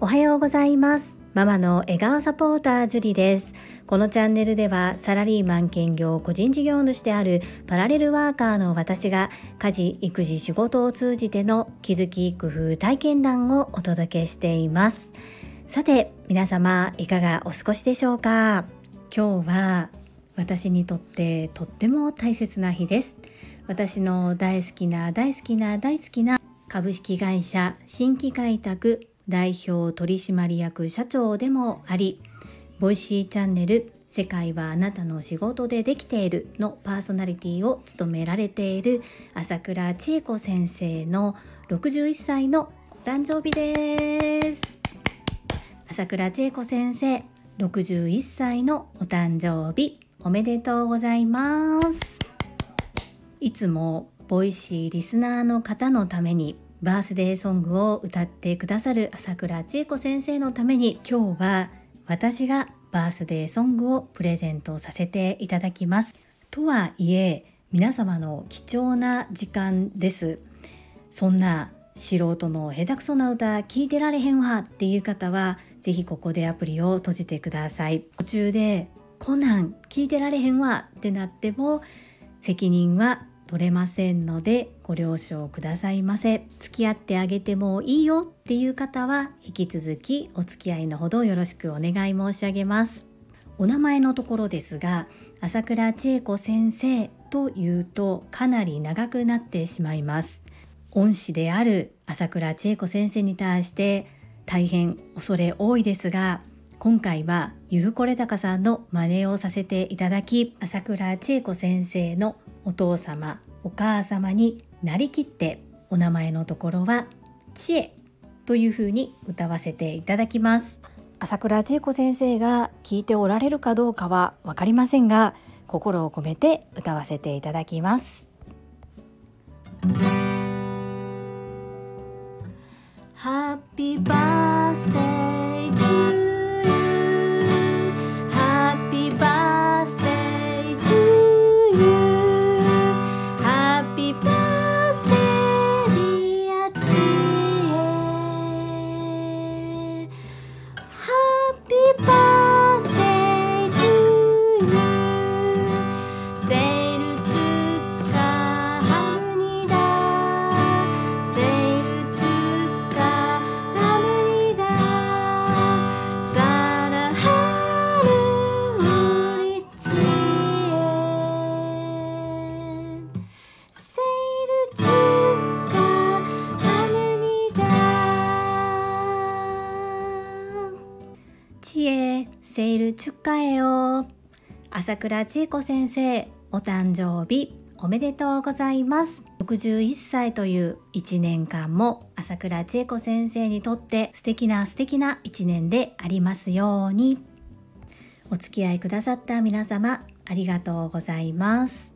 おはようございます。ママの笑顔サポータージュリです。このチャンネルではサラリーマン兼業個人事業主であるパラレルワーカーの私が家事育児仕事を通じての気づき工夫体験談をお届けしています。さて皆様いかがお過ごしでしょうか？今日は私にとってとっても大切な日です。私の大好きな大好きな大好きな株式会社新規開拓代表取締役社長でもあり Voicy チャンネル世界はあなたの仕事でできているのパーソナリティを務められている朝倉千恵子先生の61歳のお誕生日です。朝倉千恵子先生61歳のお誕生日おめでとうございます。いつも Voicy リスナーの方のためにバースデーソングを歌ってくださる朝倉千恵子先生のために今日は私がバースデーソングをプレゼントさせていただきます。とはいえ皆様の貴重な時間です。そんな素人の下手くそな歌聞いてられへんわっていう方は是非ここでアプリを閉じてください。途中でコナン聞いてられへんわってなっても責任は取れませんのでご了承くださいませ。付き合ってあげてもいいよっていう方は引き続きお付き合いのほどよろしくお願い申し上げます。お名前のところですが朝倉千恵子先生というとかなり長くなってしまいます。恩師である朝倉千恵子先生に対して大変恐れ多いですが今回はゆふこれたかさんの真似をさせていただき朝倉千恵子先生のお父様お母様になりきってお名前のところは知恵というふうに歌わせていただきます。朝倉千恵子先生が聞いておられるかどうかは分かりませんが心を込めて歌わせていただきます。ハッピーバースデーセールチュッカエよ。朝倉千恵子先生お誕生日おめでとうございます。61歳という1年間も朝倉千恵子先生にとって素敵な素敵な1年でありますように。お付き合いくださった皆様ありがとうございます。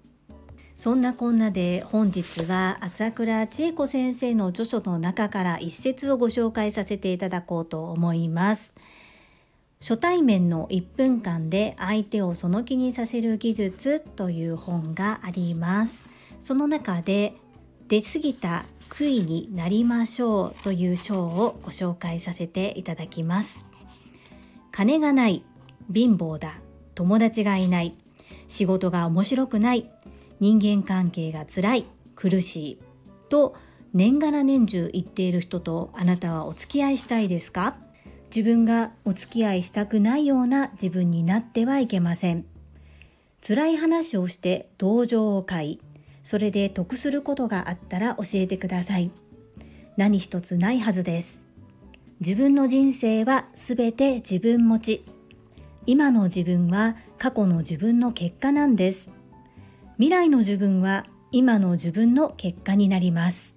そんなこんなで本日は朝倉千恵子先生の著書の中から一節をご紹介させていただこうと思います。初対面の1分間で相手をその気にさせる技術という本があります。その中で出過ぎた悔いになりましょうという章をご紹介させていただきます。金がない、貧乏だ、友達がいない、仕事が面白くない、人間関係が辛い、苦しいと年がら年中言っている人とあなたはお付き合いしたいですか？自分がお付き合いしたくないような自分になってはいけません。辛い話をして同情を買い、それで得することがあったら教えてください。何一つないはずです。自分の人生はすべて自分持ち。今の自分は過去の自分の結果なんです。未来の自分は今の自分の結果になります。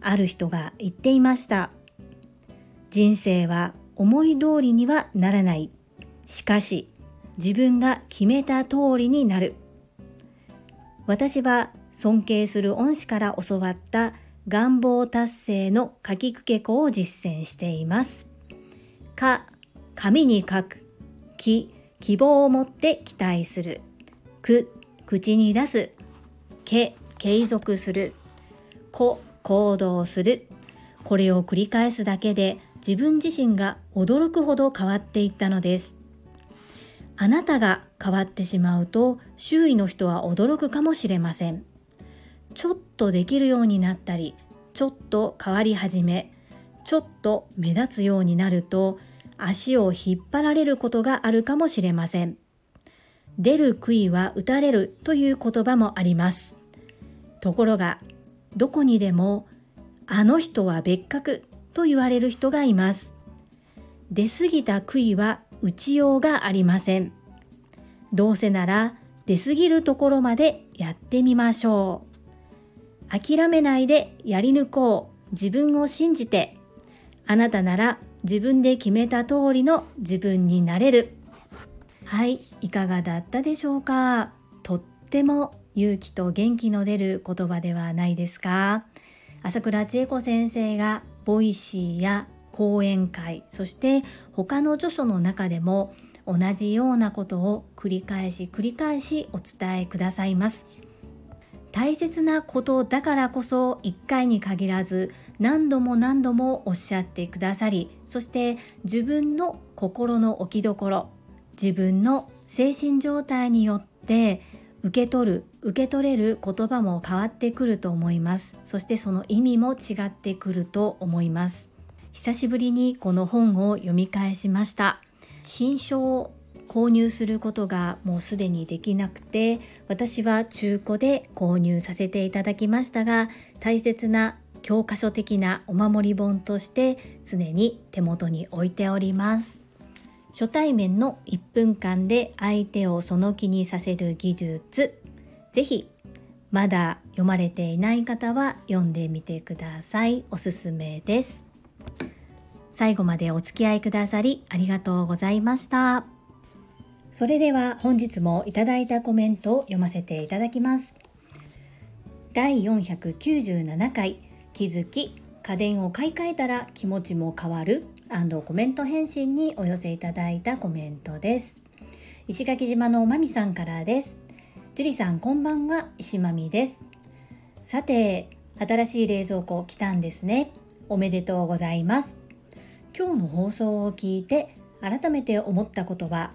ある人が言っていました。人生は思い通りにはならない。しかし、自分が決めた通りになる。私は尊敬する恩師から教わった願望達成の書きくけ子を実践しています。か、紙に書く。き、希望を持って期待する。く、口に出す。け、継続する。子行動するこれを繰り返すだけで自分自身が驚くほど変わっていったのです。あなたが変わってしまうと周囲の人は驚くかもしれません。ちょっとできるようになったりちょっと変わり始めちょっと目立つようになると足を引っ張られることがあるかもしれません。出る杭は打たれるという言葉もあります。ところがどこにでもあの人は別格。と言われる人がいます。出過ぎた杭は打ちようがありません。どうせなら出過ぎるところまでやってみましょう。諦めないでやり抜こう。自分を信じて。あなたなら自分で決めた通りの自分になれる。はいいかがだったでしょうか？とっても勇気と元気の出る言葉ではないですか？朝倉千恵子先生が Voicy や講演会そして他の著書の中でも同じようなことを繰り返し繰り返しお伝えくださいます。大切なことだからこそ1回に限らず何度も何度もおっしゃってくださりそして自分の心の置きどころ自分の精神状態によって受け取る受け取れる言葉も変わってくると思います。そしてその意味も違ってくると思います。久しぶりにこの本を読み返しました。新書を購入することがもうすでにできなくて私は中古で購入させていただきましたが大切な教科書的なお守り本として常に手元に置いております。初対面の1分間で相手をその気にさせる技術ぜひまだ読まれていない方は読んでみてくださいおすすめです最後までお付き合いくださりありがとうございました。それでは本日もいただいたコメントを読ませていただきます。第497回気づき家電を買い替えたら気持ちも変わるコメント返信にお寄せいただいたコメントです。石垣島のまみさんからです。樹里さんこんばんは石まみです。さて新しい冷蔵庫来たんですね。おめでとうございます。今日の放送を聞いて改めて思ったことは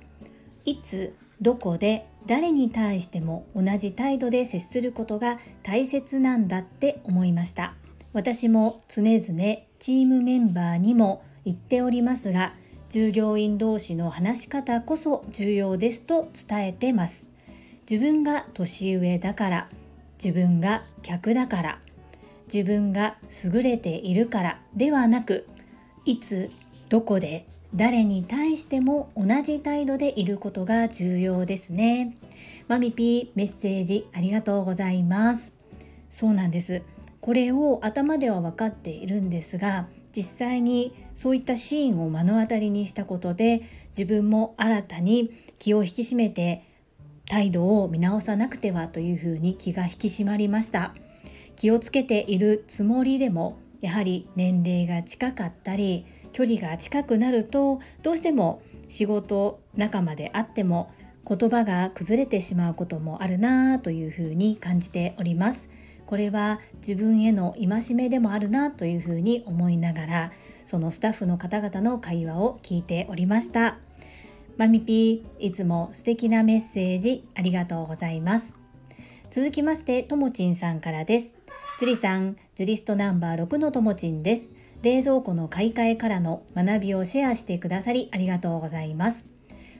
いつどこで誰に対しても同じ態度で接することが大切なんだって思いました私も常々チームメンバーにも言っておりますが従業員同士の話し方こそ重要ですと伝えてます自分が年上だから自分が客だから自分が優れているからではなくいつどこで誰に対しても同じ態度でいることが重要ですね。マミピーメッセージありがとうございます。そうなんです。これを頭では分かっているんですが、実際にそういったシーンを目の当たりにしたことで自分も新たに気を引き締めて態度を見直さなくてはというふうに気が引き締まりました気をつけているつもりでもやはり年齢が近かったり距離が近くなるとどうしても仕事仲間であっても言葉が崩れてしまうこともあるなというふうに感じております。これは自分への戒めでもあるなというふうに思いながらそのスタッフの方々の会話を聞いておりました。マミピーいつも素敵なメッセージありがとうございます。続きましてともちんさんからです。ジュリさん、ジュリストナンバー6のともちんです。冷蔵庫の買い替えからの学びをシェアしてくださりありがとうございます。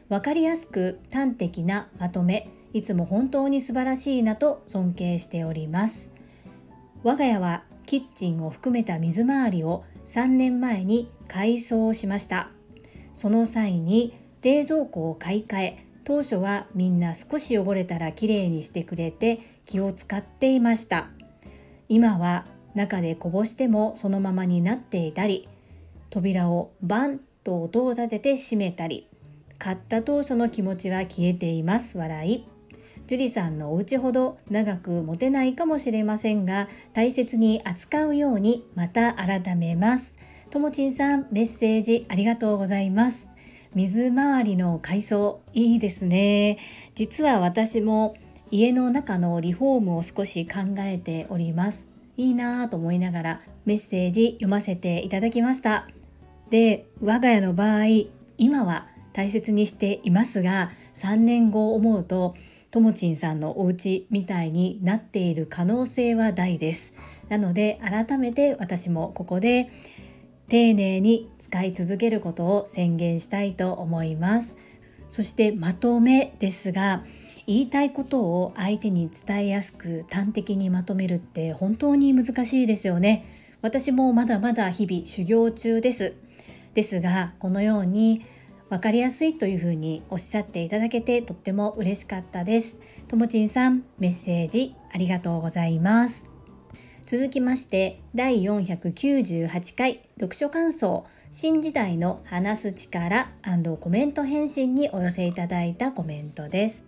わかりやすく端的なまとめ、いつも本当に素晴らしいなと尊敬しております。我が家はキッチンを含めた水回りを3年前に改装しました。その際に冷蔵庫を買い替え、当初はみんな少し汚れたらきれいにしてくれて気を使っていました。今は中でこぼしてもそのままになっていたり扉をバンと音を立てて閉めたり買った当初の気持ちは消えています笑い樹里さんのお家ほど長く持てないかもしれませんが大切に扱うようにまた改めます。ともちんさんメッセージありがとうございます。水回りの改装いいですね。実は私も家の中のリフォームを少し考えております。いいなぁと思いながらメッセージ読ませていただきました。で我が家の場合今は大切にしていますが3年後思うとともちんさんのお家みたいになっている可能性は大です。なので改めて私もここで丁寧に使い続けることを宣言したいと思います。そしてまとめですが言いたいことを相手に伝えやすく端的にまとめるって本当に難しいですよね。私もまだまだ日々修行中です。ですがこのように分かりやすいというふうにおっしゃっていただけてとっても嬉しかったです。ともちんさんメッセージありがとうございます。続きまして第498回読書感想。新時代の話す力コメント返信にお寄せいただいたコメントです。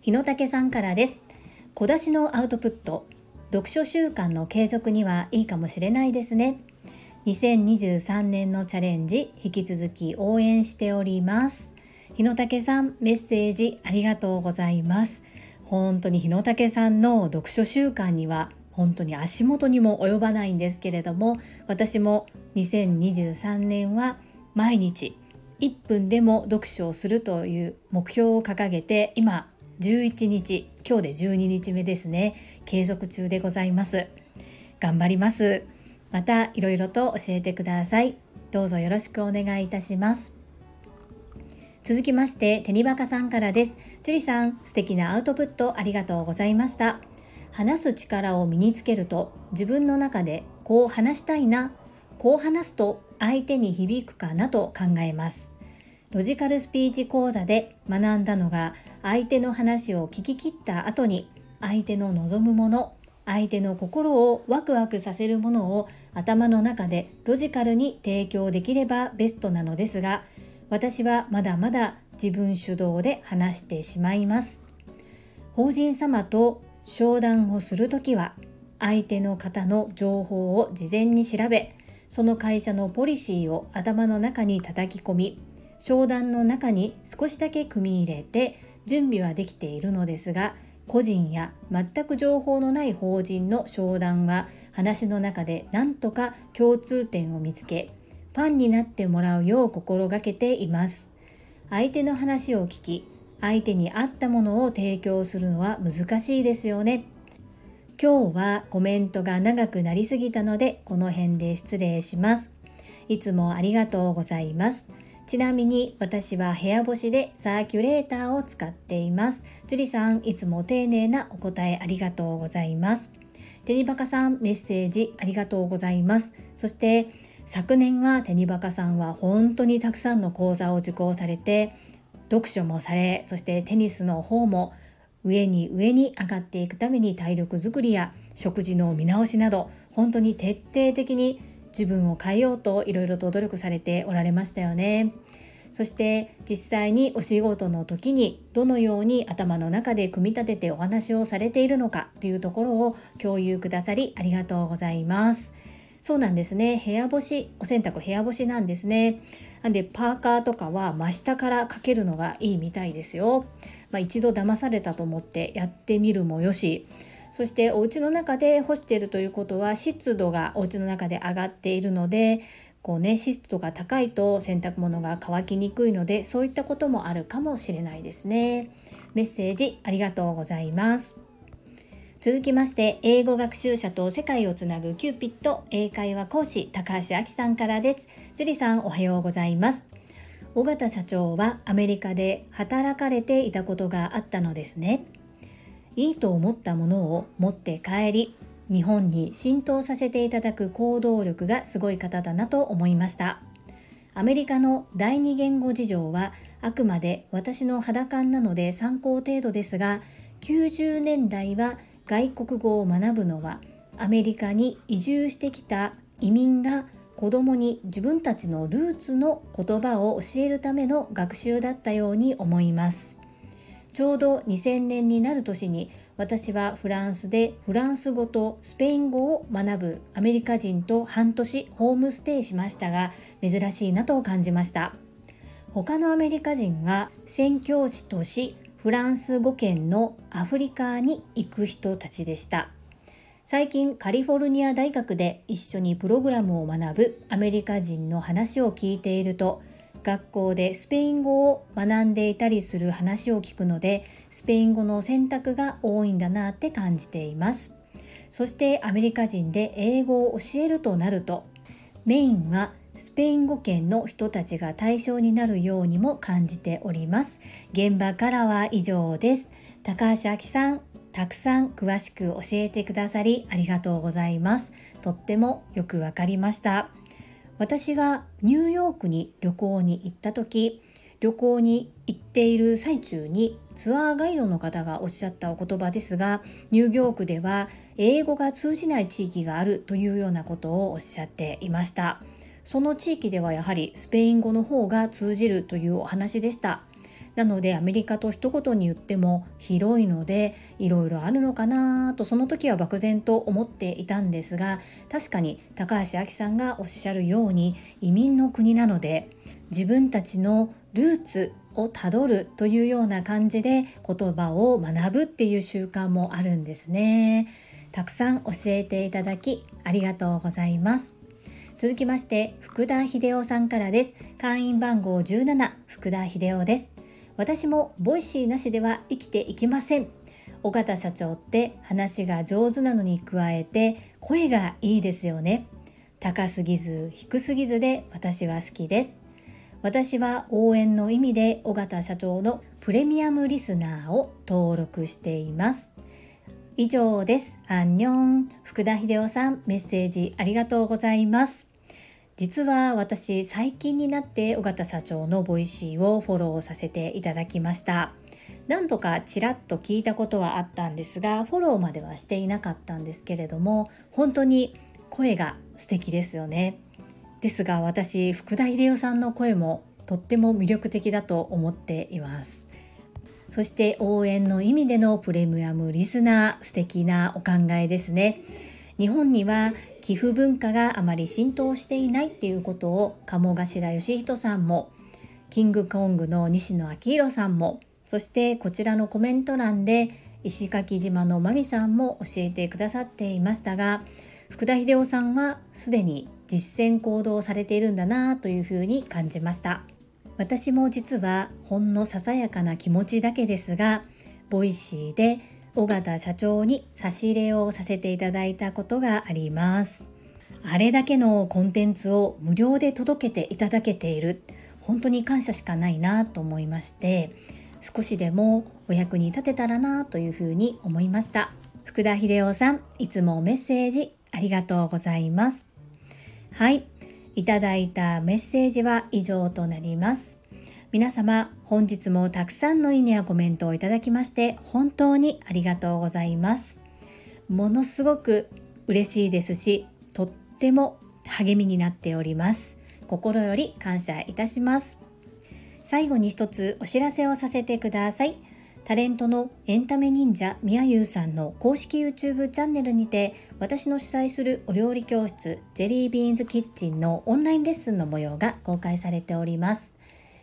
日野武さんからです。小出しのアウトプット。読書習慣の継続にはいいかもしれないですね。2023年のチャレンジ引き続き応援しております。日野武さんメッセージありがとうございます。本当に日野武さんの読書習慣には本当に足元にも及ばないんですけれども私も2023年は毎日1分でも読書をするという目標を掲げて今11日今日で12日目ですね。継続中でございます。頑張ります。またいろいろと教えてください。どうぞよろしくお願いいたします。続きましてテニバカさんからです。ジュリさん素敵なアウトプットありがとうございました。話す力を身につけると自分の中でこう話したいなこう話すと相手に響くかなと考えます。ロジカルスピーチ講座で学んだのが相手の話を聞き切った後に相手の望むもの相手の心をワクワクさせるものを頭の中でロジカルに提供できればベストなのですが私はまだまだ自分主導で話してしまいます。法人様と商談をするときは相手の方の情報を事前に調べその会社のポリシーを頭の中に叩き込み商談の中に少しだけ組み入れて準備はできているのですが個人や全く情報のない法人の商談は話の中で何とか共通点を見つけファンになってもらうよう心がけています。相手の話を聞き相手に合ったものを提供するのは難しいですよね。今日はコメントが長くなりすぎたのでこの辺で失礼します。いつもありがとうございます。ちなみに私は部屋干しでサーキュレーターを使っています。樹里さん、いつも丁寧なお答えありがとうございます。テニバカさん、メッセージありがとうございます。そして昨年はテニバカさんは本当にたくさんの講座を受講されて、読書もされ、そしてテニスの方も上に上に上がっていくために体力づくりや食事の見直しなど本当に徹底的に自分を変えようといろいろと努力されておられましたよね。そして実際にお仕事の時にどのように頭の中で組み立ててお話をされているのかというところを共有くださりありがとうございます。そうなんですね。部屋干し、お洗濯部屋干しなんですね。なんでパーカーとかは真下からかけるのがいいみたいですよ。まあ、一度騙されたと思ってやってみるもよし、そしてお家の中で干しているということは湿度がお家の中で上がっているのでこうね湿度が高いと洗濯物が乾きにくいのでそういったこともあるかもしれないですね。メッセージありがとうございます。続きまして英語学習者と世界をつなぐキューピット英会話講師高橋明さんからです。樹里さんおはようございます。尾形社長はアメリカで働かれていたことがあったのですね。いいと思ったものを持って帰り日本に浸透させていただく行動力がすごい方だなと思いました。アメリカの第二言語事情はあくまで私の肌感なので参考程度ですが90年代は外国語を学ぶのはアメリカに移住してきた移民が子供に自分たちのルーツの言葉を教えるための学習だったように思います。ちょうど2000年になる年に私はフランスでフランス語とスペイン語を学ぶアメリカ人と半年ホームステイしましたが珍しいなと感じました。他のアメリカ人は宣教師としフランス語圏のアフリカに行く人たちでした。最近カリフォルニア大学で一緒にプログラムを学ぶアメリカ人の話を聞いていると学校でスペイン語を学んでいたりする話を聞くのでスペイン語の選択が多いんだなって感じています。そしてアメリカ人で英語を教えるとなるとメインはスペイン語圏の人たちが対象になるようにも感じております。現場からは以上です。高橋明さんたくさん詳しく教えてくださりありがとうございます。とってもよくわかりました。私がニューヨークに旅行に行った時旅行に行っている最中にツアーガイドの方がおっしゃったお言葉ですがニューヨークでは英語が通じない地域があるというようなことをおっしゃっていました。その地域ではやはりスペイン語の方が通じるというお話でした。なのでアメリカと一言に言っても広いのでいろいろあるのかなとその時は漠然と思っていたんですが確かに高橋明さんがおっしゃるように移民の国なので自分たちのルーツをたどるというような感じで言葉を学ぶっていう習慣もあるんですね。たくさん教えていただきありがとうございます。続きまして福田秀夫さんからです。会員番号17福田秀夫です。私も Voicy なしでは生きていけません。尾形社長って話が上手なのに加えて声がいいですよね。高すぎず低すぎずで私は好きです。私は応援の意味で尾形社長のプレミアムリスナーを登録しています。以上です。안녕。福田秀夫さんメッセージありがとうございます。実は私最近になって尾形社長の Voicy をフォローさせていただきました。何度かちらっと聞いたことはあったんですがフォローまではしていなかったんですけれども本当に声が素敵ですよね。ですが私福田秀夫さんの声もとっても魅力的だと思っています。そして応援の意味でのプレミアムリスナー素敵なお考えですね。日本には寄付文化があまり浸透していないっていうことを鴨頭義人さんもキングコングの西野昭弘さんもそしてこちらのコメント欄で石垣島のまみさんも教えてくださっていましたが福田秀夫さんはすでに実践行動されているんだなというふうに感じました。私も実はほんのささやかな気持ちだけですが Voicy で尾形社長に差し入れをさせていただいたことがあります。あれだけのコンテンツを無料で届けていただけている。本当に感謝しかないなと思いまして少しでもお役に立てたらなというふうに思いました。福田秀夫さんいつもメッセージありがとうございます。はい。いただいたメッセージは以上となります。皆様本日もたくさんのいいねやコメントをいただきまして本当にありがとうございます。ものすごく嬉しいですしとっても励みになっております。心より感謝いたします。最後に一つお知らせをさせてください。タレントのエンタメ忍者みやゆうさんの公式 YouTube チャンネルにて私の主催するお料理教室ジェリービーンズキッチンのオンラインレッスンの模様が公開されております。